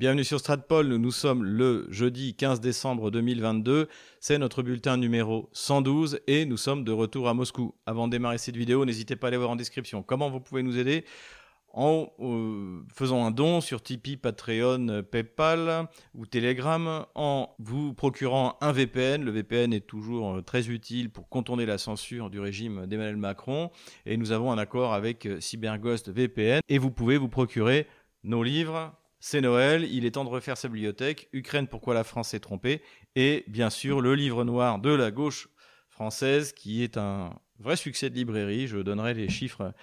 Bienvenue sur Stratpol, nous sommes le jeudi 15 décembre 2022, c'est notre bulletin numéro 112 et nous sommes de retour à Moscou. Avant de démarrer cette vidéo, n'hésitez pas à aller voir en description comment vous pouvez nous aider en euh, faisant un don sur Tipeee, Patreon, PayPal ou Telegram, en vous procurant un VPN. Le VPN est toujours euh, très utile pour contourner la censure du régime d'Emmanuel Macron et nous avons un accord avec euh, CyberGhost VPN et vous pouvez vous procurer nos livres c'est Noël, il est temps de refaire sa bibliothèque. Ukraine, pourquoi la France s'est trompée? Et bien sûr, le livre noir de la gauche française, qui est un vrai succès de librairie. Je donnerai les chiffres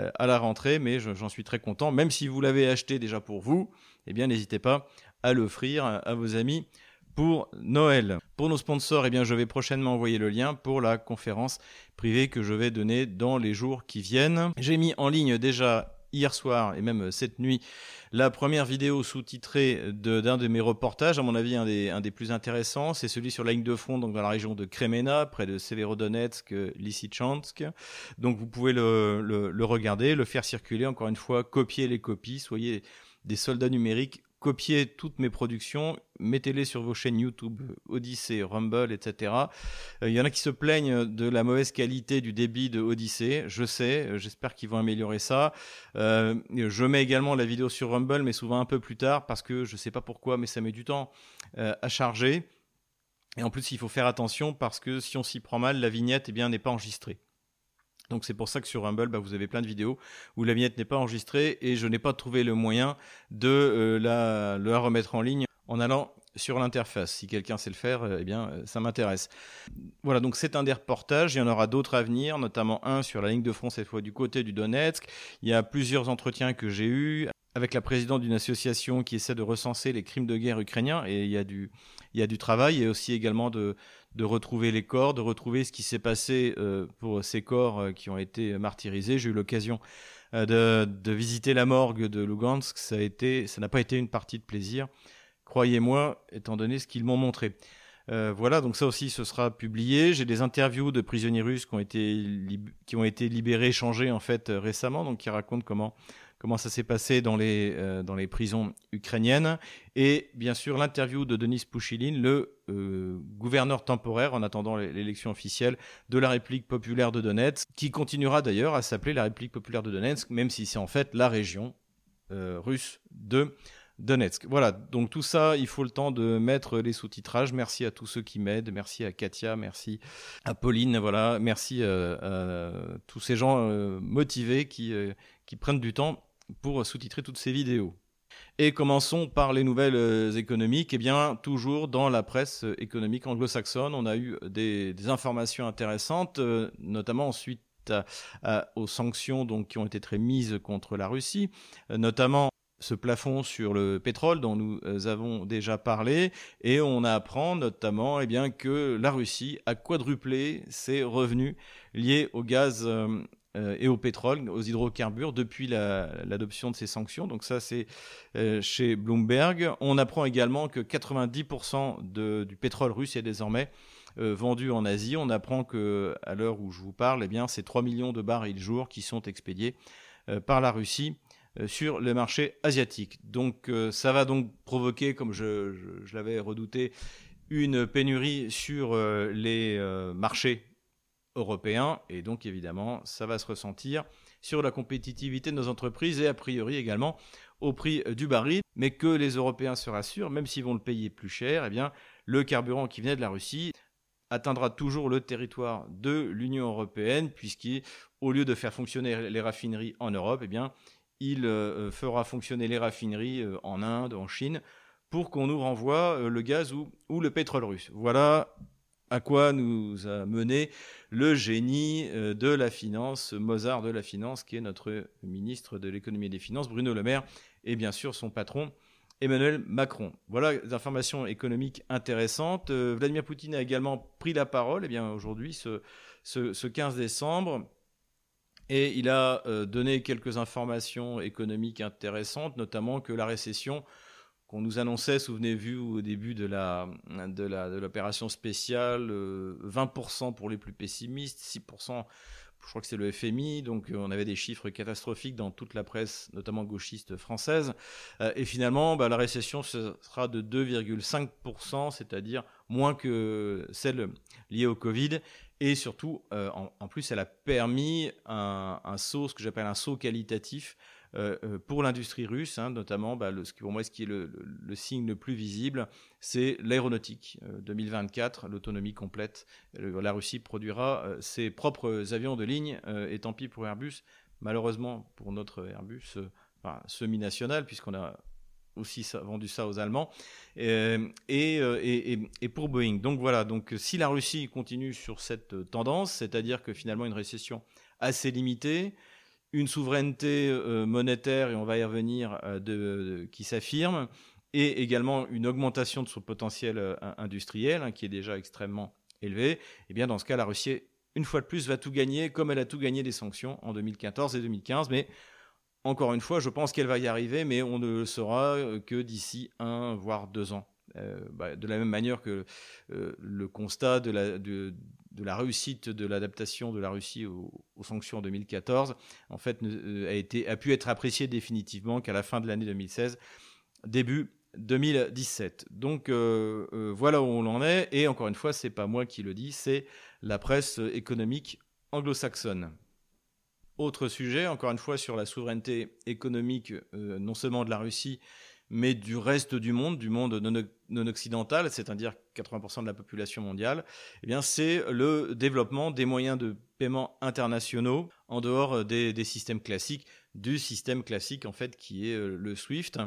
euh, à la rentrée, mais j'en suis très content. Même si vous l'avez acheté déjà pour vous, eh bien, n'hésitez pas à l'offrir à vos amis pour Noël. Pour nos sponsors, eh bien, je vais prochainement envoyer le lien pour la conférence privée que je vais donner dans les jours qui viennent. J'ai mis en ligne déjà hier soir et même cette nuit la première vidéo sous-titrée d'un de, mes reportages, à mon avis un des, plus intéressants, c'est celui sur la ligne de front donc dans la région de Kremena, près de Severodonetsk, Lysychansk. Donc vous pouvez le regarder, le faire circuler, encore une fois, copier les copies, soyez des soldats numériques copiez toutes mes productions, mettez-les sur vos chaînes YouTube, Odyssey, Rumble, etc. Il euh, y en a qui se plaignent de la mauvaise qualité du débit de Odyssey. Je sais, euh, j'espère qu'ils vont améliorer ça. Euh, je mets également la vidéo sur Rumble, mais souvent un peu plus tard parce que je ne sais pas pourquoi, mais ça met du temps à charger. Et en plus, il faut faire attention parce que si on s'y prend mal, la vignette eh bien n'est pas enregistrée. Donc c'est pour ça que sur Rumble, bah, vous avez plein de vidéos où la vignette n'est pas enregistrée et je n'ai pas trouvé le moyen de euh, la, remettre en ligne en allant sur l'interface. Si quelqu'un sait le faire, euh, eh bien, euh, ça m'intéresse. Voilà, donc c'est un des reportages. Il y en aura d'autres à venir, notamment un sur la ligne de front, cette fois du côté du Donetsk. Il y a plusieurs entretiens que j'ai eus avec la présidente d'une association qui essaie de recenser les crimes de guerre ukrainiens et il y a du, il y a du travail et aussi également de, de retrouver les corps, de retrouver ce qui s'est passé euh, pour ces corps euh, qui ont été martyrisés. J'ai eu l'occasion euh, de, visiter la morgue de Lugansk. Ça a été, ça n'a pas été une partie de plaisir, croyez-moi, étant donné ce qu'ils m'ont montré. voilà, donc ça aussi, ce sera publié. J'ai des interviews de prisonniers russes qui ont été, qui ont été libérés, changés en fait récemment, donc qui racontent comment comment ça s'est passé dans les, euh, dans les prisons ukrainiennes. Et bien sûr, l'interview de Denis Pouchiline, le euh, gouverneur temporaire, en attendant l'élection officielle, de la République populaire de Donetsk, qui continuera d'ailleurs à s'appeler la République populaire de Donetsk, même si c'est en fait la région euh, russe de Donetsk. Voilà, donc tout ça, il faut le temps de mettre les sous-titrages. Merci à tous ceux qui m'aident, merci à Katia, merci à Pauline, voilà, merci à, tous ces gens motivés qui, qui prennent du temps pour sous-titrer toutes ces vidéos. Et commençons par les nouvelles euh, économiques. Eh bien, toujours dans la presse économique anglo-saxonne, on a eu des, informations intéressantes, euh, notamment suite aux sanctions donc, qui ont été très mises contre la Russie, euh, notamment ce plafond sur le pétrole dont nous avons déjà parlé et on apprend notamment eh bien, que la Russie a quadruplé ses revenus liés au gaz euh, et au pétrole, aux hydrocarbures, depuis l'adoption de ces sanctions. Donc ça, c'est euh, chez Bloomberg. On apprend également que 90% du pétrole russe est désormais euh, vendu en Asie. On apprend que à l'heure où je vous parle, eh bien, c'est 3 millions de barils jour qui sont expédiés par la Russie sur le marché asiatique. Donc ça va donc provoquer, comme je, je l'avais redouté, une pénurie sur les marchés européen. Et donc, évidemment, ça va se ressentir sur la compétitivité de nos entreprises et a priori également au prix du baril. Mais que les Européens se rassurent, même s'ils vont le payer plus cher, eh bien, le carburant qui venait de la Russie atteindra toujours le territoire de l'Union européenne, puisqu'au lieu de faire fonctionner les raffineries en Europe, eh bien, il euh, fera fonctionner les raffineries euh, en Inde, en Chine, pour qu'on nous renvoie euh, le gaz ou le pétrole russe. Voilà à quoi nous a mené le génie euh, de la finance, Mozart de la finance, qui est notre ministre de l'économie et des finances, Bruno Le Maire, et bien sûr son patron, Emmanuel Macron. Voilà des informations économiques intéressantes. Euh, Vladimir Poutine a également pris la parole eh bien aujourd'hui, ce, ce, 15 décembre, et il a euh, donné quelques informations économiques intéressantes, notamment que la récession qu'on nous annonçait, souvenez-vous, au début de l'opération spéciale, 20% euh, pour les plus pessimistes, 6% je crois que c'est le FMI, donc on avait des chiffres catastrophiques dans toute la presse, notamment gauchiste française. et finalement, bah, la récession sera de 2,5%, c'est-à-dire moins que celle liée au Covid. Et surtout, en, plus, elle a permis un saut, ce que j'appelle un saut qualitatif euh, euh, pour l'industrie russe, hein, notamment, bah, le, ce qui, pour moi, ce qui est le, signe le plus visible, c'est l'aéronautique. 2024, euh, l'autonomie complète. la Russie produira ses propres avions de ligne, et tant pis pour Airbus. Malheureusement, pour notre Airbus semi-national, puisqu'on a aussi vendu ça aux Allemands, et, et, pour Boeing. Donc voilà, donc si la Russie continue sur cette tendance, c'est-à-dire que finalement une récession assez limitée, une souveraineté euh, monétaire, et on va y revenir, euh, de, qui s'affirme, et également une augmentation de son potentiel euh, industriel, hein, qui est déjà extrêmement élevé, eh bien dans ce cas, la Russie, une fois de plus, va tout gagner, comme elle a tout gagné des sanctions en 2014 et 2015, mais encore une fois, je pense qu'elle va y arriver, mais on ne le saura que d'ici un, voire deux ans. Bah, de la même manière que le constat de la, de, de la réussite de l'adaptation de la Russie aux, sanctions en 2014, en fait, euh, a, été, a pu être apprécié définitivement qu'à la fin de l'année 2016, début 2017. Donc euh, euh, voilà où on en est. Et encore une fois, c'est pas moi qui le dis, c'est la presse économique anglo-saxonne. Autre sujet, encore une fois, sur la souveraineté économique, non seulement de la Russie, mais du reste du monde, du monde non, occidental, c'est-à-dire 80% de la population mondiale, eh bien c'est le développement des moyens de paiement internationaux en dehors des, des, systèmes classiques, du système classique en fait qui est euh, le SWIFT.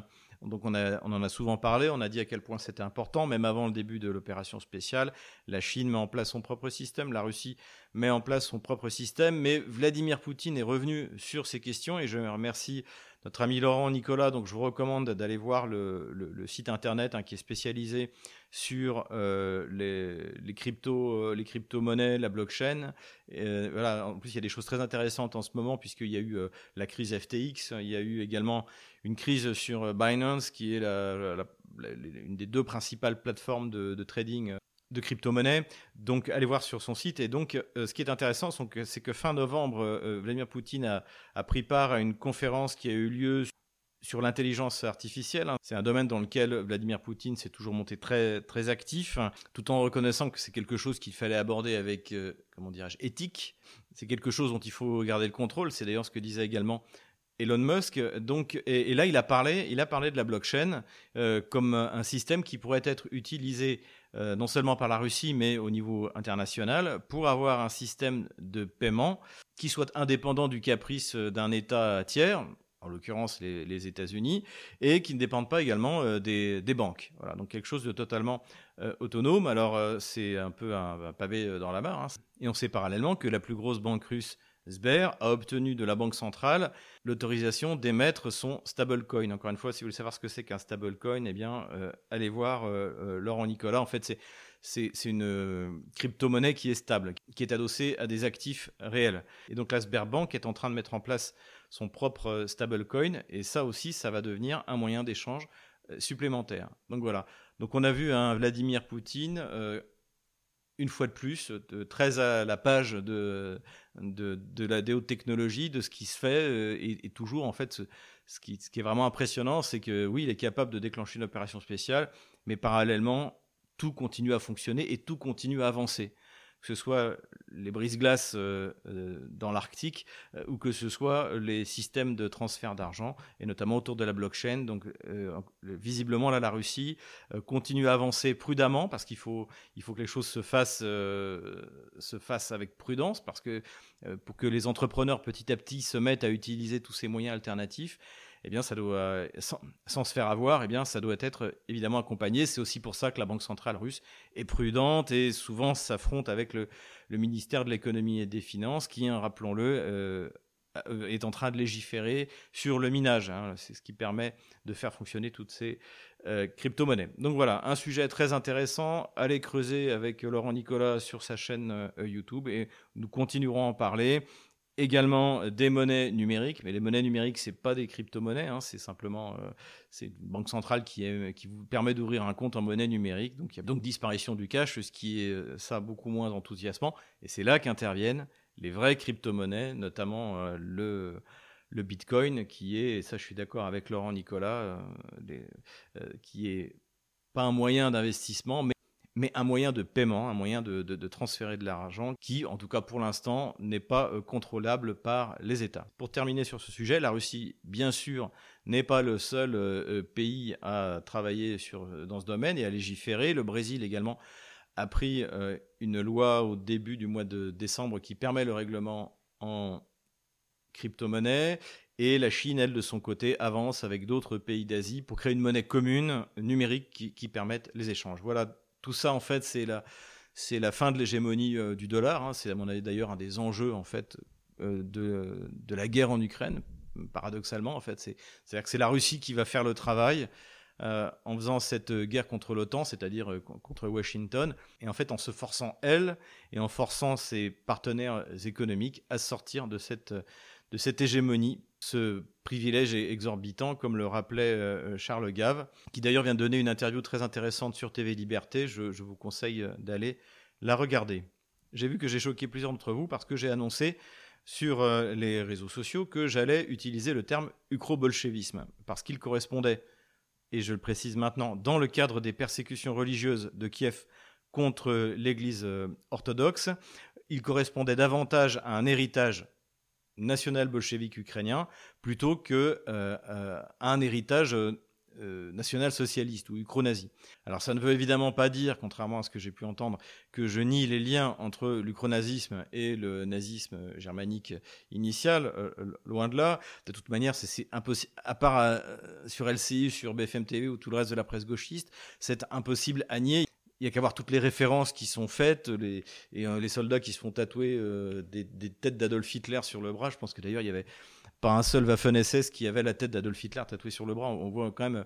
Donc on, on en a souvent parlé, on a dit à quel point c'était important, même avant le début de l'opération spéciale. La Chine met en place son propre système, la Russie met en place son propre système, mais Vladimir Poutine est revenu sur ces questions et je remercie notre ami Laurent Nicolas. Donc, je vous recommande d'aller voir le, site internet hein, qui est spécialisé sur euh, les, crypto, euh, les crypto-monnaies, la blockchain. Euh, voilà. En plus, il y a des choses très intéressantes en ce moment puisqu'il y a eu la crise FTX. Il y a eu également une crise sur Binance, qui est une des deux principales plateformes de trading de crypto-monnaie. Donc, allez voir sur son site. Et donc, euh, ce qui est intéressant, c'est que fin novembre, euh, Vladimir Poutine a, pris part à une conférence qui a eu lieu sur l'intelligence artificielle. C'est un domaine dans lequel Vladimir Poutine s'est toujours monté très, très actif, tout en reconnaissant que c'est quelque chose qu'il fallait aborder avec, euh, comment dirais-je, éthique. C'est quelque chose dont il faut garder le contrôle. C'est d'ailleurs ce que disait également Elon Musk. Donc, et, là, il a parlé, il a parlé de la blockchain comme un système qui pourrait être utilisé euh, non seulement par la Russie, mais au niveau international, pour avoir un système de paiement qui soit indépendant du caprice d'un État tiers, en l'occurrence les, États-Unis, et qui ne dépendent pas également euh, des, banques. Voilà, donc quelque chose de totalement euh, autonome. Alors c'est un peu un, pavé dans la mare. Hein. Et on sait parallèlement que la plus grosse banque russe Sber a obtenu de la Banque centrale l'autorisation d'émettre son stablecoin. Encore une fois, si vous voulez savoir ce que c'est qu'un stablecoin, eh euh, allez voir euh, euh, Laurent Nicolas. En fait, c'est une crypto-monnaie qui est stable, qui est adossée à des actifs réels. Et donc la Sberbank est en train de mettre en place son propre stablecoin, et ça aussi, ça va devenir un moyen d'échange supplémentaire. Donc voilà. Donc on a vu un Vladimir Poutine une fois de plus, très à la page de, de, la des technologie, de ce qui se fait, euh, et, toujours en fait, ce, qui, ce, qui, est vraiment impressionnant, c'est que oui, il est capable de déclencher une opération spéciale, mais parallèlement, tout continue à fonctionner et tout continue à avancer que ce soit les brises-glaces euh, euh, dans l'Arctique euh, ou que ce soit les systèmes de transfert d'argent, et notamment autour de la blockchain. Donc, visiblement, là, la Russie continue à avancer prudemment parce qu'il faut, que les choses se fassent, se fassent avec prudence parce que pour que les entrepreneurs petit à petit se mettent à utiliser tous ces moyens alternatifs, eh bien, sans, se faire avoir, eh bien, ça doit être évidemment accompagné. C'est aussi pour ça que la Banque centrale russe est prudente et souvent s'affronte avec le, ministère de l'économie et des finances, qui, hein, rappelons-le, euh, euh, est en train de légiférer sur le minage. Hein. C'est ce qui permet de faire fonctionner toutes ces euh, crypto-monnaies. Donc voilà, un sujet très intéressant. Allez creuser avec Laurent Nicolas sur sa chaîne YouTube et nous continuerons à en parler également des monnaies numériques, mais les monnaies numériques, c'est pas des crypto-monnaies, hein, c'est simplement euh, une banque centrale qui, qui vous permet d'ouvrir un compte en monnaie numérique. Donc il y a donc disparition du cash, ce qui est euh, ça beaucoup moins enthousiasmant. Et c'est là qu'interviennent les vraies crypto-monnaies, notamment le, le Bitcoin, qui est, et ça je suis d'accord avec Laurent Nicolas, qui est pas un moyen d'investissement, mais mais un moyen de paiement, un moyen de, transférer de l'argent qui, en tout cas pour l'instant, n'est pas euh, contrôlable par les États. Pour terminer sur ce sujet, la Russie, bien sûr, n'est pas le seul euh, euh, pays à travailler sur, dans ce domaine et à légiférer. Le Brésil également a pris une loi au début du mois de décembre qui permet le règlement en crypto-monnaie. Et la Chine, elle, de son côté, avance avec d'autres pays d'Asie pour créer une monnaie commune numérique qui, qui permette les échanges. Voilà tout ça, en fait, c'est la, fin de l'hégémonie euh, du dollar. Hein. C'est, à mon avis, d'ailleurs, un des enjeux, en fait, euh, de, la guerre en Ukraine. Paradoxalement, en fait, c'est, c'est-à-dire que c'est la Russie qui va faire le travail. Euh, en faisant cette guerre contre l'OTAN, c'est-à-dire contre Washington, et en fait en se forçant elle et en forçant ses partenaires économiques à sortir de cette hégémonie ce privilège est exorbitant, comme le rappelait euh, Charles Gave, qui d'ailleurs vient de donner une interview très intéressante sur TV Liberté. Je, vous conseille euh, d'aller la regarder. J'ai vu que j'ai choqué plusieurs d'entre vous parce que j'ai annoncé sur euh, les réseaux sociaux que j'allais utiliser le terme ukro-bolchevisme, parce qu'il correspondait, et je le précise maintenant, dans le cadre des persécutions religieuses de Kiev contre l'Église orthodoxe, il correspondait davantage à un héritage national-bolchevique ukrainien plutôt que euh, euh, un héritage euh, national-socialiste ou ukro-nazi. Alors ça ne veut évidemment pas dire, contrairement à ce que j'ai pu entendre, que je nie les liens entre l'ukronazisme et le nazisme germanique initial, loin de là. De toute manière, c'est impossible, à part sur LCI, sur BFM TV ou tout le reste de la presse gauchiste, c'est impossible à nier il y a qu'à voir toutes les références qui sont faites, les, et euh, les soldats qui se font tatouer euh, des, têtes d'Adolf Hitler sur le bras. Je pense que d'ailleurs, il y avait pas un seul Waffen-SS qui avait la tête d'Adolf Hitler tatouée sur le bras. On voit quand même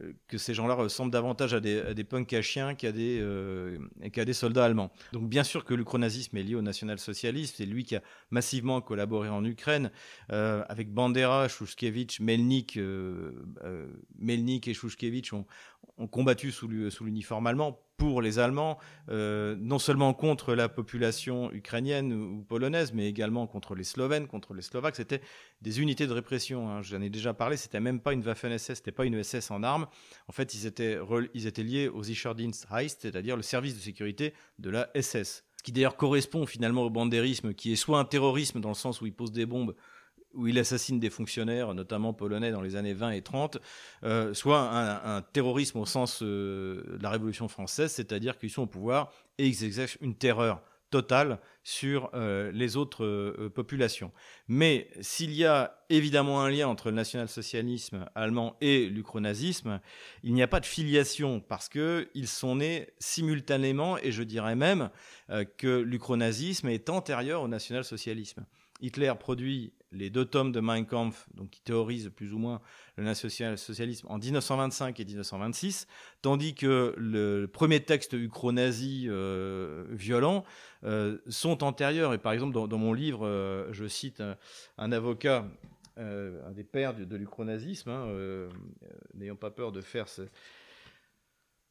euh, que ces gens-là ressemblent davantage à des, à punks à chiens qu'à des, des soldats allemands. Donc bien sûr que l'ukronazisme est lié au national-socialisme, c'est lui qui a massivement collaboré en Ukraine, avec Bandera, Shushkevich, Melnik, Melnik et Shushkevich ont combattu sous l'uniforme allemand pour les Allemands, euh, non seulement contre la population ukrainienne ou polonaise, mais également contre les Slovènes, contre les Slovaques. C'était des unités de répression. Hein. J'en ai déjà parlé. C'était même pas une Waffen-SS, c'était pas une SS en armes. En fait, ils étaient, ils étaient liés aux Sicherdienst c'est-à-dire le service de sécurité de la SS. Ce qui d'ailleurs correspond finalement au bandérisme, qui est soit un terrorisme dans le sens où il pose des bombes où il assassine des fonctionnaires, notamment polonais, dans les années 20 et 30, euh, soit un, terrorisme au sens euh, de la Révolution française, c'est-à-dire qu'ils sont au pouvoir et ils exercent une terreur totale sur euh, les autres populations. Mais s'il y a évidemment un lien entre le national-socialisme allemand et l'ukronazisme, il n'y a pas de filiation parce qu'ils sont nés simultanément et je dirais même que l'ukronazisme est antérieur au national-socialisme. Hitler produit les deux tomes de Mein Kampf, qui théorisent plus ou moins le national-socialisme en 1925 et 1926, tandis que le premier texte ukro-nazi euh, violent euh, sont antérieurs. Et par exemple, dans, mon livre, euh, je cite un, avocat, un des pères de, l'ukronazisme, hein, n'ayant pas peur de faire ce,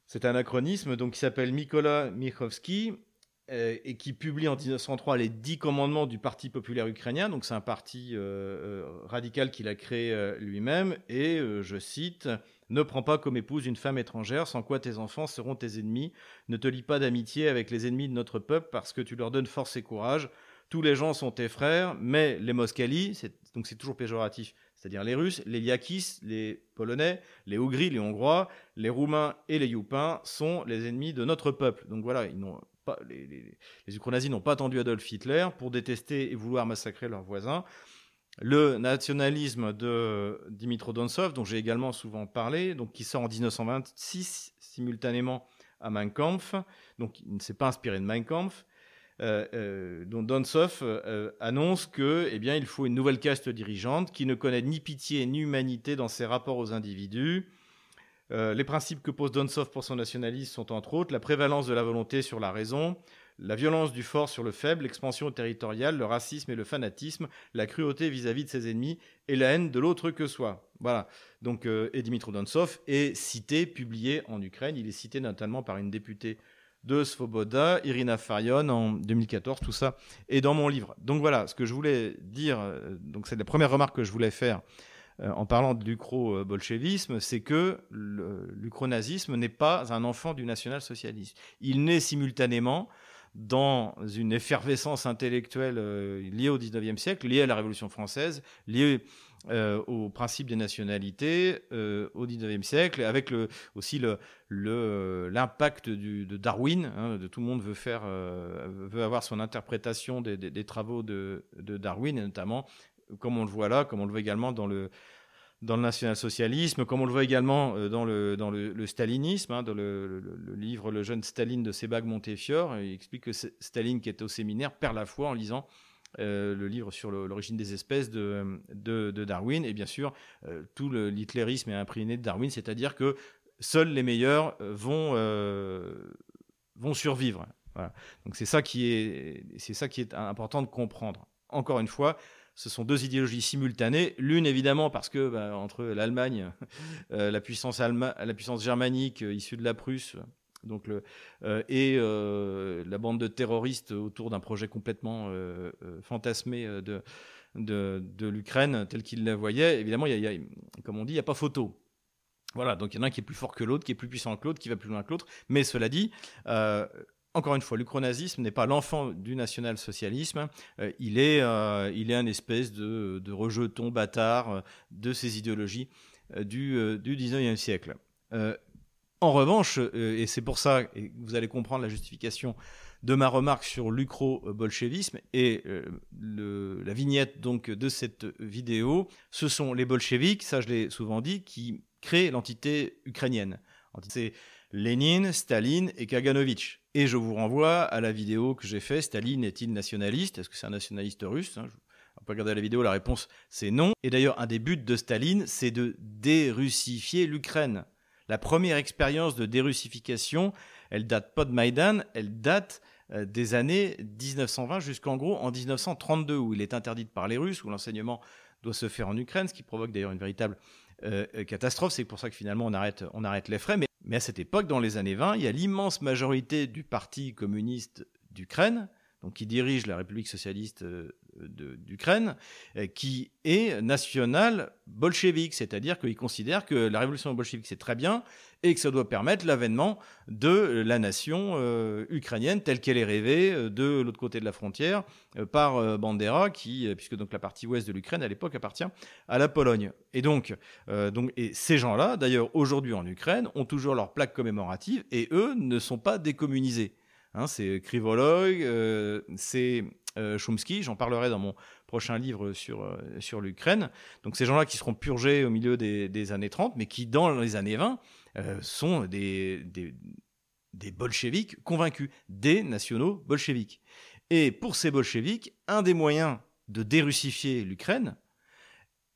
cet anachronisme, donc qui s'appelle Mikola Michowski, et qui publie en 1903 les dix commandements du Parti populaire ukrainien. Donc c'est un parti euh, euh, radical qu'il a créé lui-même. Et je cite Ne prends pas comme épouse une femme étrangère, sans quoi tes enfants seront tes ennemis. Ne te lie pas d'amitié avec les ennemis de notre peuple, parce que tu leur donnes force et courage. Tous les gens sont tes frères, mais les Moskalis, donc c'est toujours péjoratif, c'est-à-dire les Russes, les Liakis, les Polonais, les Ougris, les Hongrois, les Roumains et les Youpins sont les ennemis de notre peuple. Donc voilà, ils n'ont les, les, n'ont pas attendu Adolf Hitler pour détester et vouloir massacrer leurs voisins. Le nationalisme de Dimitro Donsov, dont j'ai également souvent parlé, donc qui sort en 1926 simultanément à Mein Kampf, donc il ne s'est pas inspiré de Mein Kampf, euh, euh, dont Donsov euh, annonce que, eh bien, il faut une nouvelle caste dirigeante qui ne connaît ni pitié ni humanité dans ses rapports aux individus, euh, les principes que pose Donsov pour son nationalisme sont entre autres la prévalence de la volonté sur la raison, la violence du fort sur le faible, l'expansion territoriale, le racisme et le fanatisme, la cruauté vis-à-vis de ses ennemis et la haine de l'autre que soi. Voilà. Donc, euh, et Dmitro Donsov est cité, publié en Ukraine. Il est cité notamment par une députée de Svoboda, Irina Farion en 2014, tout ça est dans mon livre. Donc voilà, ce que je voulais dire, donc c'est la première remarque que je voulais faire en parlant de l'ucro-bolchevisme, c'est que l'ucronazisme n'est pas un enfant du national-socialisme. Il naît simultanément dans une effervescence intellectuelle euh, liée au XIXe siècle, liée à la Révolution française, liée euh, au principe des nationalités euh, au XIXe siècle, avec aussi l'impact de Darwin. Hein, tout le monde veut, faire, veut avoir son interprétation des travaux de, de, Darwin, et notamment, comme on le voit là, comme on le voit également dans le, dans le national-socialisme, comme on le voit également euh, dans le, dans le, stalinisme, hein, dans le, livre Le jeune Staline de Sebag Montefiore. Il explique que Staline, qui était au séminaire, perd la foi en lisant euh, le livre sur l'origine des espèces de, de, Darwin. Et bien sûr, euh, tout l'hitlérisme est imprégné de Darwin, c'est-à-dire que seuls les meilleurs vont, vont survivre. Donc c'est ça, ça qui est important de comprendre. Encore une fois, ce sont deux idéologies simultanées. L'une, évidemment, parce que bah, entre l'Allemagne, euh, la, puissance germanique euh, issue de la Prusse, donc euh, et la bande de terroristes autour d'un projet complètement fantasmé de, l'Ukraine tel qu'il la voyait, évidemment, il y, a, comme on dit, il n'y a pas photo. Voilà, donc il y en a un qui est plus fort que l'autre, qui est plus puissant que l'autre, qui va plus loin que l'autre. Mais cela dit, encore une fois, l'ucronazisme n'est pas l'enfant du national-socialisme, euh, il, est, euh, il est un espèce de, rejeton bâtard euh, de ces idéologies du, du 19e siècle. en revanche, et c'est pour ça que vous allez comprendre la justification de ma remarque sur l'ucro-bolchevisme et la vignette donc de cette vidéo, ce sont les bolcheviks, ça je l'ai souvent dit, qui créent l'entité ukrainienne. C'est Lénine, Staline et Kaganovitch. Et je vous renvoie à la vidéo que j'ai faite. Staline est-il nationaliste? Est-ce que c'est un nationaliste russe? Hein On peut regarder la vidéo, la réponse c'est non. Et d'ailleurs, un des buts de Staline, c'est de dérussifier l'Ukraine. La première expérience de dérussification, elle date pas de Maïdan, elle date euh, des années 1920 jusqu'en gros en 1932, où il est interdit de parler russe, où l'enseignement doit se faire en Ukraine, ce qui provoque d'ailleurs une véritable euh, euh, catastrophe. C'est pour ça que finalement on arrête, on arrête les frais. Mais à cette époque, dans les années 20, il y a l'immense majorité du Parti communiste d'Ukraine, donc qui dirige la République socialiste euh, d'Ukraine, qui est national bolchevique, c'est-à-dire qu'il considère que la révolution bolchevique c'est très bien, et que ça doit permettre l'avènement de la nation euh, ukrainienne telle qu'elle est rêvée euh, de l'autre côté de la frontière euh, par Bandera, qui, puisque donc la partie ouest de l'Ukraine à l'époque appartient à la Pologne. Et donc, donc et ces gens-là, d'ailleurs aujourd'hui en Ukraine, ont toujours leur plaque commémorative et eux ne sont pas décommunisés. Hein, c'est Krivoloy, c'est Chomsky, j'en parlerai dans mon prochain livre sur, sur l'Ukraine. Donc ces gens-là qui seront purgés au milieu des, des, années 30, mais qui dans les années 20 euh, sont des, des, des bolcheviks convaincus, des nationaux bolcheviques. Et pour ces bolcheviks, un des moyens de dérussifier l'Ukraine,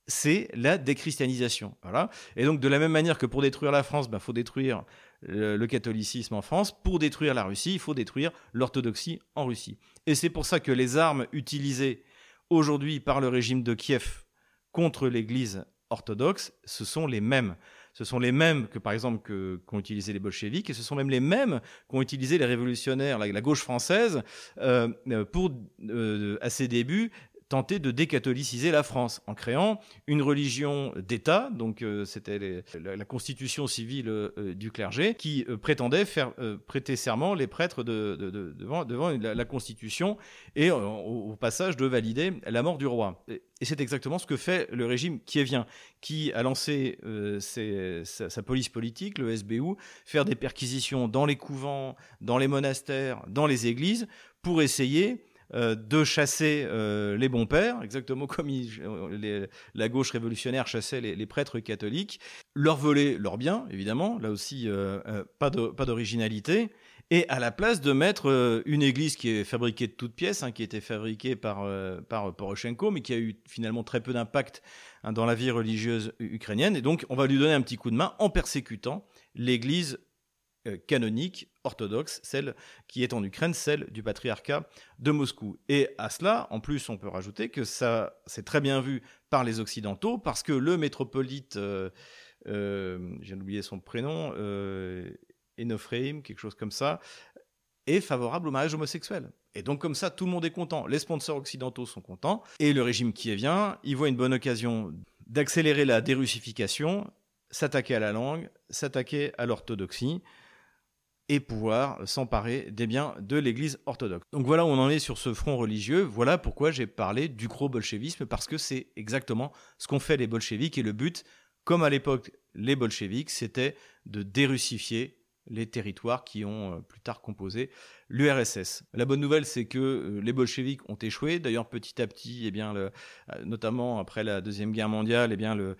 c'est la déchristianisation. Voilà. Et donc, de la même manière que pour détruire la France, il bah, faut détruire le, catholicisme en France. Pour détruire la Russie, il faut détruire l'orthodoxie en Russie. Et c'est pour ça que les armes utilisées aujourd'hui par le régime de Kiev contre l'Église orthodoxe, ce sont les mêmes ce sont les mêmes que, par exemple, qu'ont utilisé les bolcheviks, et ce sont même les mêmes qu'ont utilisé les révolutionnaires, la, gauche française, euh, pour, euh, à ses débuts, tenter de décatholiciser la France en créant une religion d'État, donc euh, c'était la, constitution civile euh, du clergé, qui euh, prétendait faire prêter serment les prêtres devant, devant la, constitution et au, passage de valider la mort du roi. Et, c'est exactement ce que fait le régime kievien, qui a lancé sa, sa, police politique, le SBU, faire des perquisitions dans les couvents, dans les monastères, dans les églises, pour essayer euh, de chasser euh, les bons pères, exactement comme la gauche révolutionnaire chassait les, prêtres catholiques, leur voler leurs biens, évidemment, là aussi euh, pas d'originalité, et à la place de mettre une église qui est fabriquée de toutes pièces, hein, qui était fabriquée par, Poroshenko, mais qui a eu finalement très peu d'impact hein, dans la vie religieuse ukrainienne, et donc on va lui donner un petit coup de main en persécutant l'église euh, canonique orthodoxe, celle qui est en Ukraine, celle du patriarcat de Moscou. Et à cela, en plus, on peut rajouter que ça, c'est très bien vu par les Occidentaux, parce que le métropolite, euh, euh, j'ai oublié son prénom, euh, quelque chose comme ça, est favorable au mariage homosexuel. Et donc comme ça, tout le monde est content. Les sponsors occidentaux sont contents. Et le régime qui vient, il voit une bonne occasion d'accélérer la dérussification, s'attaquer à la langue, s'attaquer à l'orthodoxie et pouvoir s'emparer des biens de l'Église orthodoxe. Donc voilà où on en est sur ce front religieux. Voilà pourquoi j'ai parlé du gros-bolchevisme, parce que c'est exactement ce qu'ont fait les bolcheviks. Et le but, comme à l'époque les bolcheviks, c'était de dérussifier les territoires qui ont euh, plus tard composé l'URSS. La bonne nouvelle, c'est que euh, les bolcheviks ont échoué. D'ailleurs, petit à petit, eh bien, euh, notamment après la Deuxième Guerre mondiale, eh bien, le,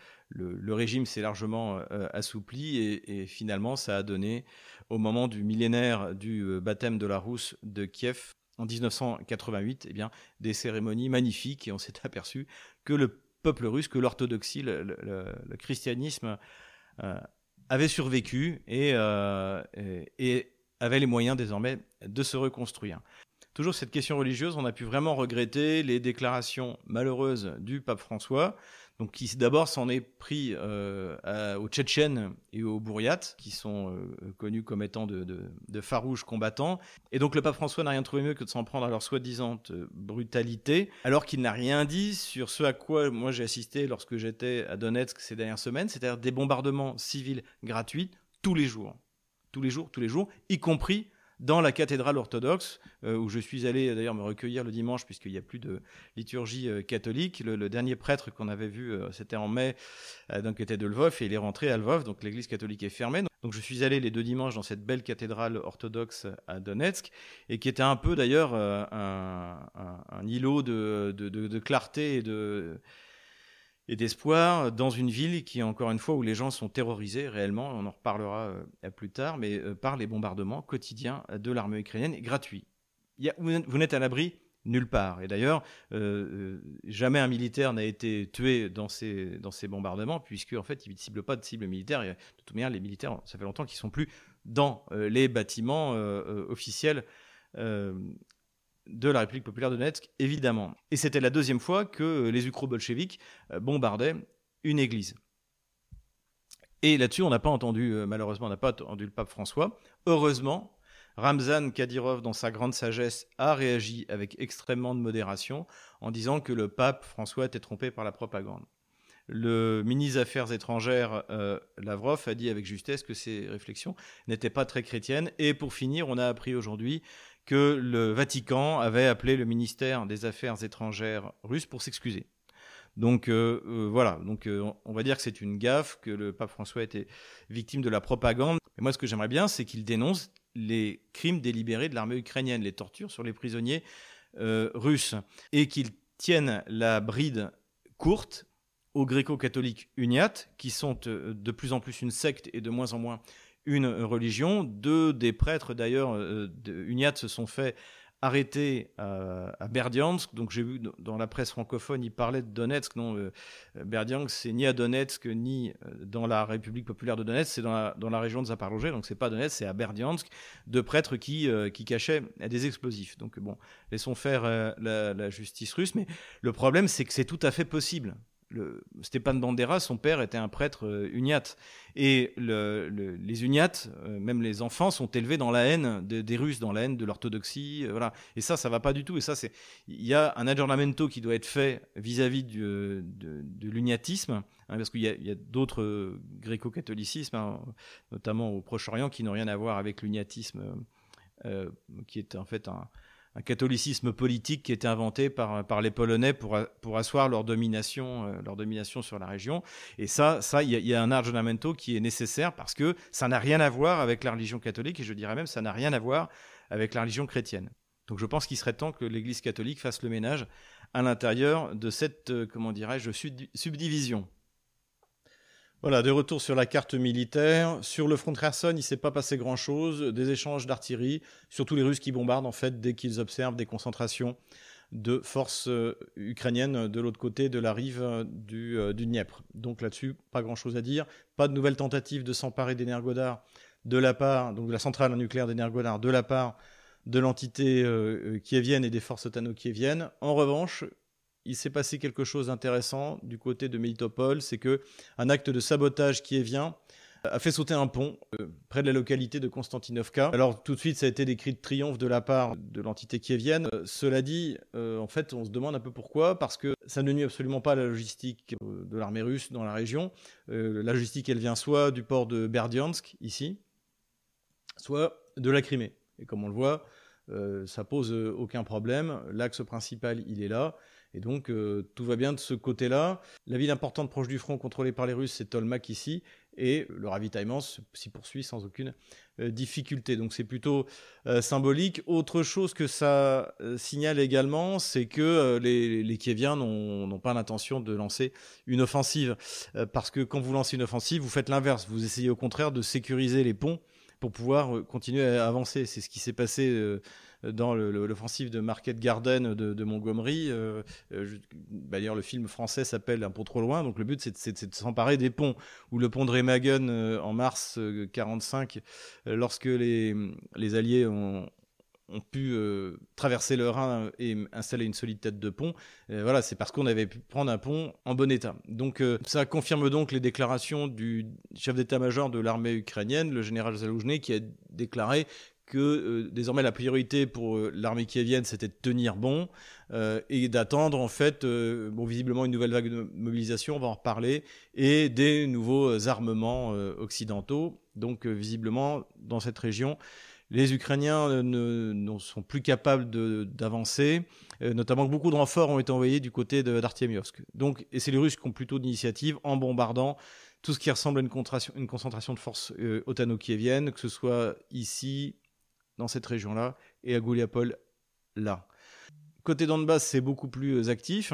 régime s'est largement assoupli et, finalement, ça a donné, au moment du millénaire du baptême de la Rousse de Kiev, en 1988, eh bien, des cérémonies magnifiques et on s'est aperçu que le peuple russe, que l'orthodoxie, le, christianisme avait survécu euh, et, et, avait les moyens désormais de se reconstruire. Toujours cette question religieuse, on a pu vraiment regretter les déclarations malheureuses du pape François, donc qui d'abord s'en est pris euh, aux Tchétchènes et aux Bouriates, qui sont euh, connus comme étant de, farouches combattants. Et donc le pape François n'a rien trouvé mieux que de s'en prendre à leur soi-disant euh, brutalité, alors qu'il n'a rien dit sur ce à quoi moi j'ai assisté lorsque j'étais à Donetsk ces dernières semaines, c'est-à-dire des bombardements civils gratuits tous les jours. Tous les jours, tous les jours, y compris dans la cathédrale orthodoxe, euh, où je suis allé d'ailleurs me recueillir le dimanche, puisqu'il n'y a plus de liturgie euh, catholique. Le, dernier prêtre qu'on avait vu, euh, c'était en mai, donc était de Lvov, et il est rentré à Lvov, donc l'église catholique est fermée. Donc je suis allé les deux dimanches dans cette belle cathédrale orthodoxe à Donetsk, et qui était un peu d'ailleurs un, îlot de, de clarté et de et d'espoir dans une ville qui, encore une fois, où les gens sont terrorisés réellement, on en reparlera euh, plus tard, mais euh, par les bombardements quotidiens de l'armée ukrainienne, gratuits. vous n'êtes à l'abri nulle part. Et d'ailleurs, euh, jamais un militaire n'a été tué dans ces, bombardements, puisque en fait, ils ne ciblent pas de cibles militaires. Et de toute manière, les militaires, ça fait longtemps qu'ils ne sont plus dans les bâtiments officiels de la République populaire de Donetsk, évidemment. Et c'était la deuxième fois que les ukro-bolcheviks euh, bombardaient une église. Et là-dessus, on n'a pas entendu, euh, malheureusement, on n'a pas entendu le pape François. Heureusement, Ramzan Kadyrov, dans sa grande sagesse, a réagi avec extrêmement de modération en disant que le pape François était trompé par la propagande. Le ministre des Affaires étrangères, euh, Lavrov, a dit avec justesse que ces réflexions n'étaient pas très chrétiennes. Et pour finir, on a appris aujourd'hui que le Vatican avait appelé le ministère des Affaires étrangères russe pour s'excuser. Donc euh, euh, voilà, donc on va dire que c'est une gaffe, que le pape François était victime de la propagande. Et moi, ce que j'aimerais bien, c'est qu'il dénonce les crimes délibérés de l'armée ukrainienne, les tortures sur les prisonniers russes, et qu'il tienne la bride courte aux gréco-catholiques uniates, qui sont euh, de plus en plus une secte et de moins en moins une religion. Deux des prêtres, d'ailleurs, euh, uniates se sont fait arrêter à, Berdiansk. Donc j'ai vu dans la presse francophone, il parlait de Donetsk. Non, euh, Berdiansk, c'est ni à Donetsk ni dans la République populaire de Donetsk, c'est dans la, dans la région de Zaporozhye. Donc c'est pas Donetsk, c'est à Berdiansk. Deux prêtres qui, qui cachaient des explosifs. Donc bon, laissons faire la, justice russe. Mais le problème, c'est que c'est tout à fait possible Stéphane Bandera, son père était un prêtre euh, uniate. Et les uniates, euh, même les enfants, sont élevés dans la haine des Russes, dans la haine de l'orthodoxie. Euh, voilà. Et ça, ça va pas du tout. Et ça, c'est. Il y a un aggiornamento qui doit être fait vis-à-vis de, l'uniatisme, hein, parce qu'il y a, d'autres gréco-catholicismes, hein, notamment au Proche-Orient, qui n'ont rien à voir avec l'uniatisme, qui est en fait un un catholicisme politique qui était inventé par, les Polonais pour, pour asseoir leur domination, euh, leur domination sur la région. Et ça, ça, il y, a un aggiornamento qui est nécessaire parce que ça n'a rien à voir avec la religion catholique et je dirais même ça n'a rien à voir avec la religion chrétienne. Donc je pense qu'il serait temps que l'Église catholique fasse le ménage à l'intérieur de cette, euh, comment dirais-je, subdivision. Voilà, de retour sur la carte militaire. Sur le front de Kherson, il s'est pas passé grand-chose. Des échanges d'artillerie, surtout les Russes qui bombardent en fait dès qu'ils observent des concentrations de forces euh, ukrainiennes de l'autre côté de la rive euh, du, euh, du Dniepr. Donc là-dessus, pas grand-chose à dire. Pas de nouvelles tentatives de s'emparer d'Energodar de la part, donc de la centrale nucléaire d'Energodar de la part de l'entité kievienne et des forces otano-kieviennes. En revanche, il s'est passé quelque chose d'intéressant du côté de Melitopol, c'est que un acte de sabotage qui est vient a fait sauter un pont euh, près de la localité de Konstantinovka. Alors tout de suite, ça a été des cris de triomphe de la part de l'entité kievienne. Euh, cela dit, euh, en fait, on se demande un peu pourquoi, parce que ça ne nuit absolument pas à la logistique de l'armée russe dans la région. la logistique, elle vient soit du port de Berdiansk, ici, soit de la Crimée. Et comme on le voit, ça pose aucun problème. L'axe principal, il est là. Et donc, euh, tout va bien de ce côté-là. La ville importante proche du front contrôlée par les Russes, c'est Tolmak ici. Et le ravitaillement s'y poursuit sans aucune euh, difficulté. Donc, c'est plutôt euh, symbolique. Autre chose que ça signale également, c'est que les, les Kieviens n'ont pas l'intention de lancer une offensive. parce que quand vous lancez une offensive, vous faites l'inverse. Vous essayez au contraire de sécuriser les ponts pour pouvoir continuer à avancer. C'est ce qui s'est passé dans l'offensive de Market Garden de, Montgomery. Euh, euh, d'ailleurs, le film français s'appelle Un pont trop loin. Donc le but, c'est de s'emparer des ponts. Ou le pont de Remagen euh, en mars 45, lorsque les, les Alliés ont, ont pu traverser le Rhin et installer une solide tête de pont. voilà, c'est parce qu'on avait pu prendre un pont en bon état. Donc ça confirme donc les déclarations du chef d'état-major de l'armée ukrainienne, le général Zaloujny, qui a déclaré que euh, désormais la priorité pour euh, l'armée kievienne c'était de tenir bon euh, et d'attendre en fait bon visiblement une nouvelle vague de mobilisation on va en reparler et des nouveaux armements occidentaux donc visiblement dans cette région les Ukrainiens ne, sont plus capables d'avancer, notamment que beaucoup de renforts ont été envoyés du côté d'Artemiovsk. Donc, et c'est les Russes qui ont plutôt d'initiative en bombardant tout ce qui ressemble à une, une concentration de forces otano-kieviennes, que ce soit ici, dans cette région-là et à Gouliapol là. Côté Donbass, c'est beaucoup plus euh, actif.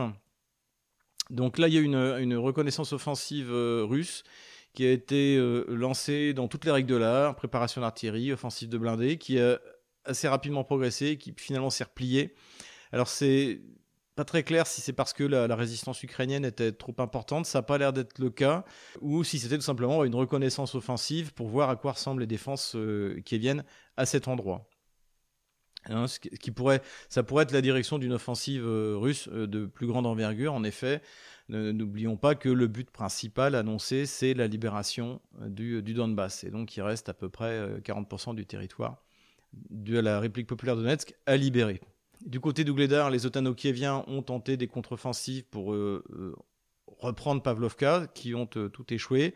Donc là, il y a une, reconnaissance offensive euh, russe qui a été euh, lancée dans toutes les règles de l'art, préparation d'artillerie, offensive de blindés, qui a assez rapidement progressé, qui finalement s'est repliée. Alors c'est pas très clair si c'est parce que la, résistance ukrainienne était trop importante, ça n'a pas l'air d'être le cas, ou si c'était tout simplement une reconnaissance offensive pour voir à quoi ressemblent les défenses euh, qui viennent à cet endroit. Hein, ce qui pourrait, ça pourrait être la direction d'une offensive euh, russe euh, de plus grande envergure. En effet, n'oublions pas que le but principal annoncé, c'est la libération du, Donbass. Et donc, il reste à peu près 40% du territoire de la République populaire de Donetsk à libérer. Du côté d'Ougledar, les Otano-Kieviens ont tenté des contre-offensives pour euh, euh, reprendre Pavlovka, qui ont euh, tout échoué.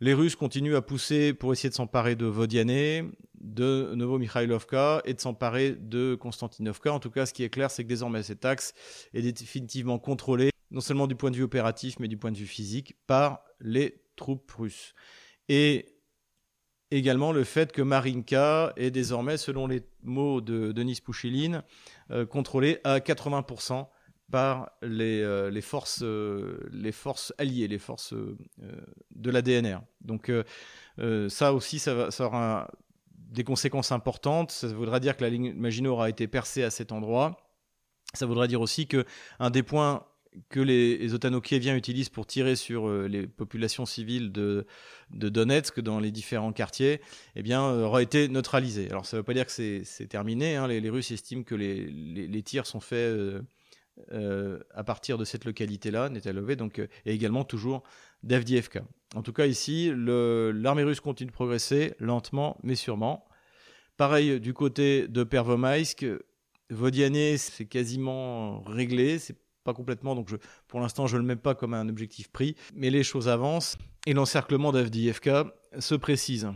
Les Russes continuent à pousser pour essayer de s'emparer de Vodiane, de Novo-Mikhailovka et de s'emparer de Konstantinovka. En tout cas, ce qui est clair, c'est que désormais cet axe est définitivement contrôlé, non seulement du point de vue opératif, mais du point de vue physique, par les troupes russes. Également le fait que Marinka est désormais, selon les mots de Denis Pouchiline, euh, contrôlé à 80% par les, euh, forces, euh, les forces alliées, les forces de la DNR. Donc ça aussi, ça, va, aura des conséquences importantes. Ça voudra dire que la ligne Maginot aura été percée à cet endroit. Ça voudra dire aussi que un des points que les, les utilisent pour tirer sur euh, les populations civiles de, de, Donetsk dans les différents quartiers, eh bien, euh, aura été neutralisé. Alors, ça ne veut pas dire que c'est terminé. Hein. Les, Russes estiment que les, les, tirs sont faits euh, à partir de cette localité-là, Netalové, donc, et également toujours d'Avdiivka. En tout cas, ici, l'armée russe continue de progresser lentement, mais sûrement. Pareil du côté de Pervomaïsk, Vodiane, c'est quasiment réglé. Complètement, donc je, pour l'instant je ne le mets pas comme un objectif pris, mais les choses avancent et l'encerclement d'FDFK se précise.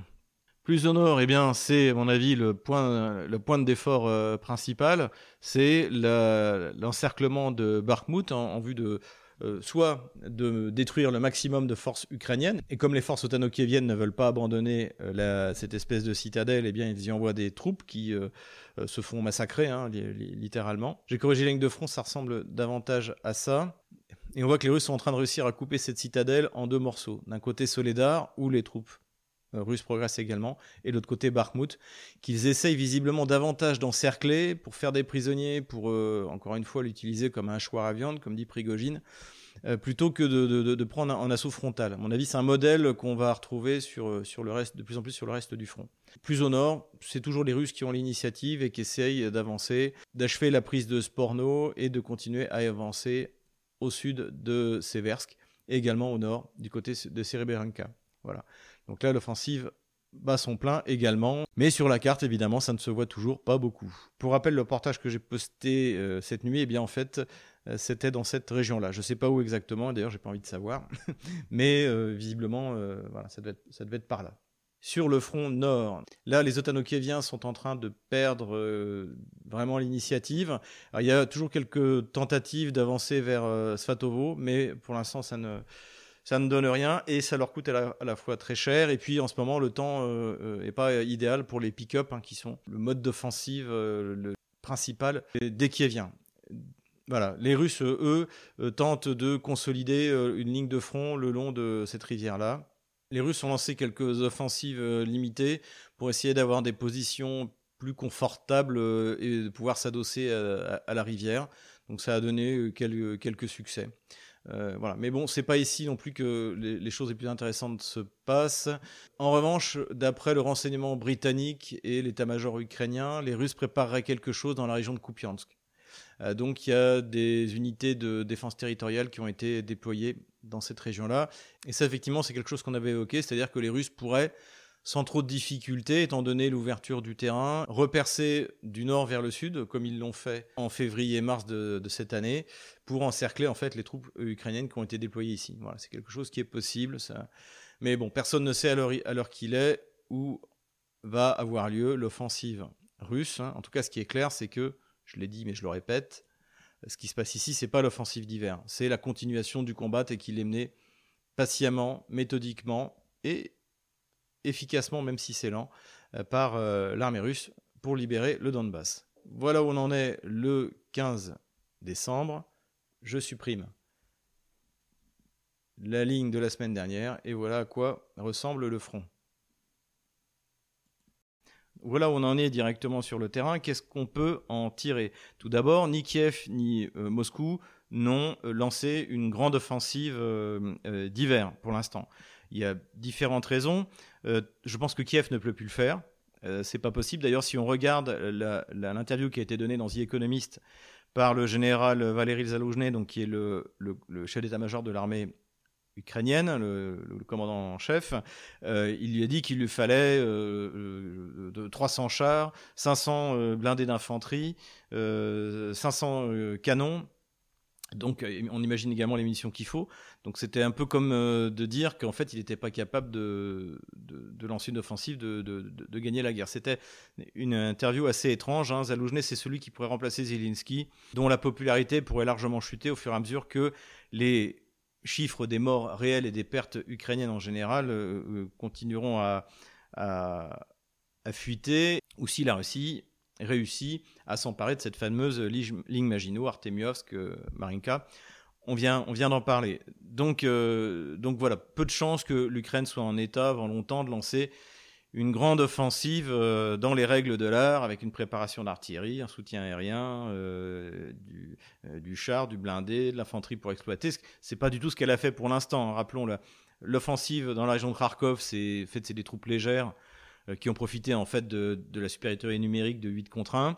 Plus au nord, eh bien, c'est, à mon avis, le point, le point d'effort euh, principal, c'est l'encerclement de Bakhmut en, vue de euh, soit de détruire le maximum de forces ukrainiennes, et comme les forces otano-kieviennes ne veulent pas abandonner euh, cette espèce de citadelle, eh bien ils y envoient des troupes qui euh, se font massacrer, hein, littéralement. J'ai corrigé la ligne de front, ça ressemble davantage à ça. Et on voit que les Russes sont en train de réussir à couper cette citadelle en deux morceaux. D'un côté Soledar, où les troupes euh, russes progressent également, et de l'autre côté Bakhmut, qu'ils essayent visiblement davantage d'encercler pour faire des prisonniers, pour euh, encore une fois l'utiliser comme un choix à viande, comme dit Prigogine, euh, plutôt que de, prendre un, assaut frontal. À mon avis, c'est un modèle qu'on va retrouver sur, sur le reste, de plus en plus sur le reste du front. Plus au nord, c'est toujours les Russes qui ont l'initiative et qui essayent d'avancer, d'achever la prise de Sporno et de continuer à avancer au sud de Seversk, et également au nord, du côté de Sereberenka. Voilà. Donc là, l'offensive bat son plein également. Mais sur la carte, évidemment, ça ne se voit toujours pas beaucoup. Pour rappel, le portage que j'ai posté euh, cette nuit, eh bien, en fait, euh, c'était dans cette région-là. Je ne sais pas où exactement, d'ailleurs, j'ai pas envie de savoir. Mais euh, visiblement, voilà, ça devait, être, ça devait être par là. Sur le front nord, là, les Otanokieviens sont en train de perdre vraiment l'initiative. Il y a toujours quelques tentatives d'avancer vers Svatovo, mais pour l'instant, ça ne, ça ne donne rien et ça leur coûte à la, fois très cher. Et puis en ce moment, le temps n'est euh, euh, pas idéal pour les pick-up, hein, qui sont le mode d'offensive euh, principal dès qu'il vient. Voilà, les Russes, eux, tentent de consolider une ligne de front le long de cette rivière-là. Les Russes ont lancé quelques offensives limitées pour essayer d'avoir des positions plus confortables et de pouvoir s'adosser à, la rivière. Donc ça a donné quelques succès. Euh, voilà. Mais bon, c'est pas ici non plus que les, choses les plus intéressantes se passent. En revanche, d'après le renseignement britannique et l'état-major ukrainien, les Russes prépareraient quelque chose dans la région de Kupiansk. Euh, donc il y a des unités de défense territoriale qui ont été déployées dans cette région-là. Et ça, effectivement, c'est quelque chose qu'on avait évoqué, c'est-à-dire que les Russes pourraient sans trop de difficultés, étant donné l'ouverture du terrain, repercer du nord vers le sud, comme ils l'ont fait en février et mars de, cette année, pour encercler en fait les troupes ukrainiennes qui ont été déployées ici. Voilà, c'est quelque chose qui est possible. Mais bon, personne ne sait à l'heure qu'il est où va avoir lieu l'offensive russe. Hein. En tout cas, ce qui est clair, c'est que, je l'ai dit, mais je le répète, ce qui se passe ici, c'est pas l'offensive d'hiver, c'est la continuation du combat et qu'il est mené patiemment, méthodiquement et efficacement, même si c'est lent, euh, par euh, l'armée russe pour libérer le Donbass. Voilà où on en est le 15 décembre. Je supprime la ligne de la semaine dernière et voilà à quoi ressemble le front. Voilà où on en est directement sur le terrain. Qu'est-ce qu'on peut en tirer? Tout d'abord, ni Kiev ni euh, Moscou n'ont lancé une grande offensive d'hiver pour l'instant. Il y a différentes raisons. Euh, je pense que Kiev ne peut plus le faire. Euh, c'est pas possible. D'ailleurs, si on regarde l'interview qui a été donnée dans The Economist par le général Valéry Zaloujny, donc qui est le, chef d'état-major de l'armée ukrainienne, le, commandant en chef, euh, il lui a dit qu'il lui fallait de 300 chars, 500 blindés d'infanterie, 500 canons donc, euh, on imagine également les munitions qu'il faut. Donc, c'était un peu comme euh, de dire qu'en fait, il n'était pas capable de, lancer une offensive, de, gagner la guerre. C'était une interview assez étrange. Hein. C'est celui qui pourrait remplacer Zelensky, dont la popularité pourrait largement chuter au fur et à mesure que les chiffres des morts réels et des pertes ukrainiennes en général euh, continueront à, à, à fuiter, ou si la Russie réussi à s'emparer de cette fameuse ligne Maginot, Artemiovsk, euh, Marinka. On vient, on vient d'en parler. Donc, euh, donc voilà, peu de chances que l'Ukraine soit en état avant longtemps de lancer une grande offensive euh, dans les règles de l'art, avec une préparation d'artillerie, un soutien aérien, du, char, du blindé, de l'infanterie pour exploiter. C'est pas du tout ce qu'elle a fait pour l'instant. Rappelons l'offensive dans la région de Kharkov, c'est fait c'est des troupes légères qui ont profité en fait de, la supériorité numérique de 8 contre 1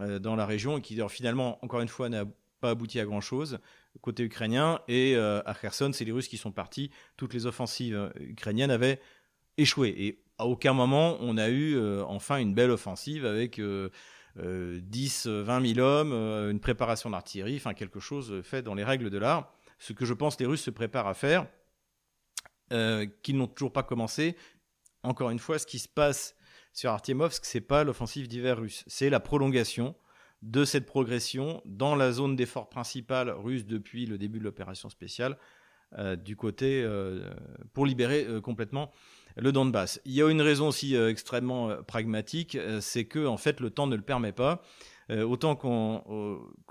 euh, dans la région et qui finalement, encore une fois, n'a pas abouti à grand chose côté ukrainien. Et euh, à Kherson, c'est les Russes qui sont partis. Toutes les offensives ukrainiennes avaient échoué. Et à aucun moment on a eu enfin une belle offensive avec 10, 20 000 hommes, une préparation d'artillerie, enfin quelque chose fait dans les règles de l'art. Ce que je pense les Russes se préparent à faire, qu'ils n'ont toujours pas commencé, encore une fois, ce qui se passe sur Artyemovsk, c'est pas l'offensive d'hiver russe, c'est la prolongation de cette progression dans la zone d'effort principale russe depuis le début de l'opération spéciale euh, du côté euh, pour libérer euh, complètement le Donbass. Il y a une raison aussi extrêmement pragmatique, c'est que en fait le temps ne le permet pas. autant quand,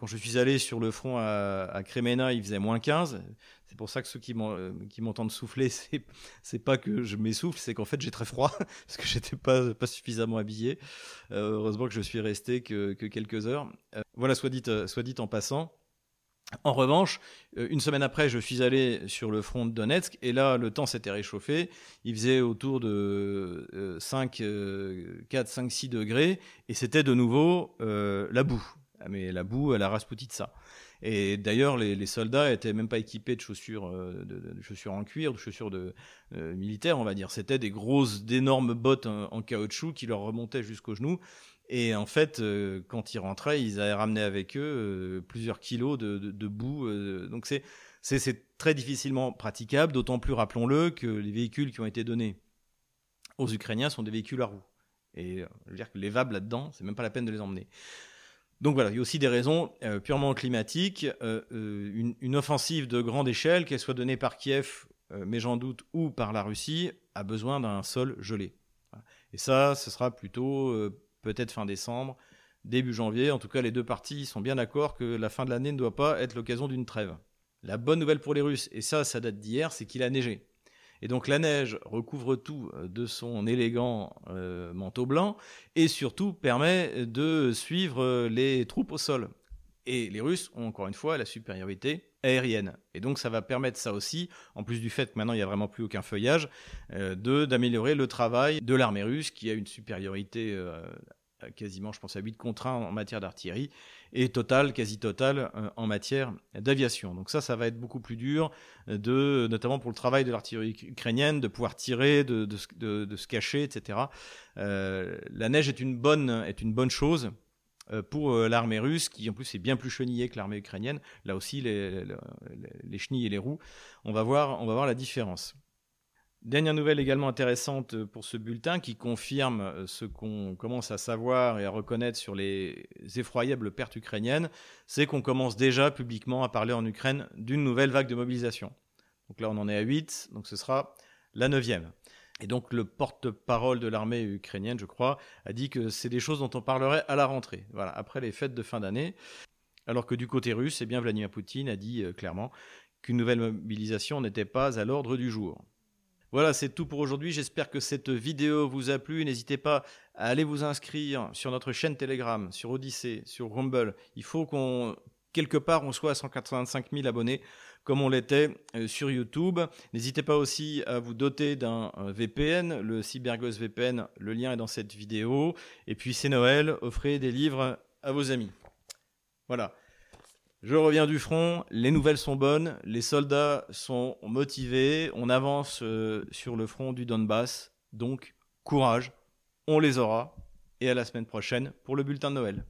je suis allé sur le front à, à Kremena, il faisait moins 15. C'est pour ça que ceux qui m'entendent souffler, c'est pas que je m'essouffle, c'est qu'en fait j'ai très froid parce que j'étais pas pas suffisamment habillé. Euh, heureusement que je suis resté que, quelques heures. Euh, voilà, soit dit, euh, soit dit en passant. En revanche, une semaine après, je suis allé sur le front de Donetsk et là, le temps s'était réchauffé. Il faisait autour de 5, 4, 5, 6 degrés et c'était de nouveau la boue. Ah, mais la boue à la Rasputitsa. Et d'ailleurs, les, soldats étaient même pas équipés de chaussures, de, chaussures en cuir, de chaussures de, militaires, on va dire. C'était des grosses, d'énormes bottes en, caoutchouc qui leur remontaient jusqu'aux genoux. Et en fait, quand ils rentraient, ils avaient ramené avec eux plusieurs kilos de, de boue. donc c'est c'est très difficilement praticable, d'autant plus, rappelons-le, que les véhicules qui ont été donnés aux Ukrainiens sont des véhicules à roues. Et euh, je veux dire que les VAB là-dedans, c'est même pas la peine de les emmener. Donc voilà, il y a aussi des raisons euh, purement climatiques. Euh, une, offensive de grande échelle, qu'elle soit donnée par Kiev, mais j'en doute, ou par la Russie, a besoin d'un sol gelé. Et ça, ce sera plutôt peut-être fin décembre, début janvier. En tout cas, les deux parties sont bien d'accord que la fin de l'année ne doit pas être l'occasion d'une trêve. La bonne nouvelle pour les Russes, et ça, ça date d'hier, c'est qu'il a neigé. Et donc la neige recouvre tout euh, de son élégant euh, manteau blanc et surtout permet de suivre euh, les troupes au sol. Et les Russes ont encore une fois la supériorité aérienne. Et donc ça va permettre ça aussi, en plus du fait que maintenant il n'y a vraiment plus aucun feuillage, d'améliorer le travail de l'armée russe qui a une supériorité quasiment, je pense, à 8 contre 1 en matière d'artillerie et total, quasi total euh, en matière d'aviation. Donc ça, ça va être beaucoup plus dur, euh, notamment pour le travail de l'artillerie ukrainienne, de pouvoir tirer, de, se cacher, etc. Euh, la neige est une bonne, chose pour l'armée russe, qui en plus est bien plus chenillée que l'armée ukrainienne. Là aussi, les, les, les, chenilles et les roues, on va voir la différence. Dernière nouvelle également intéressante pour ce bulletin qui confirme euh, ce qu'on commence à savoir et à reconnaître sur les effroyables pertes ukrainiennes, c'est qu'on commence déjà publiquement à parler en Ukraine d'une nouvelle vague de mobilisation. Donc là on en est à 8, donc ce sera la neuvième. Et donc le porte-parole de l'armée ukrainienne, je crois, a dit que c'est des choses dont on parlerait à la rentrée, voilà, après les fêtes de fin d'année. Alors que du côté russe, eh bien Vladimir Poutine a dit euh, clairement qu'une nouvelle mobilisation n'était pas à l'ordre du jour. Voilà, c'est tout pour aujourd'hui. J'espère que cette vidéo vous a plu. N'hésitez pas à aller vous inscrire sur notre chaîne Telegram, sur Odyssey, sur Rumble. Il faut qu'on, quelque part, on soit à 185 000 abonnés comme on l'était euh, sur YouTube. N'hésitez pas aussi à vous doter d'un euh, VPN, le CyberGhost VPN, le lien est dans cette vidéo. Et puis c'est Noël, offrez des livres à vos amis. Voilà. Je reviens du front, les nouvelles sont bonnes, les soldats sont motivés, on avance euh, sur le front du Donbass, donc courage, on les aura, et à la semaine prochaine pour le bulletin de Noël.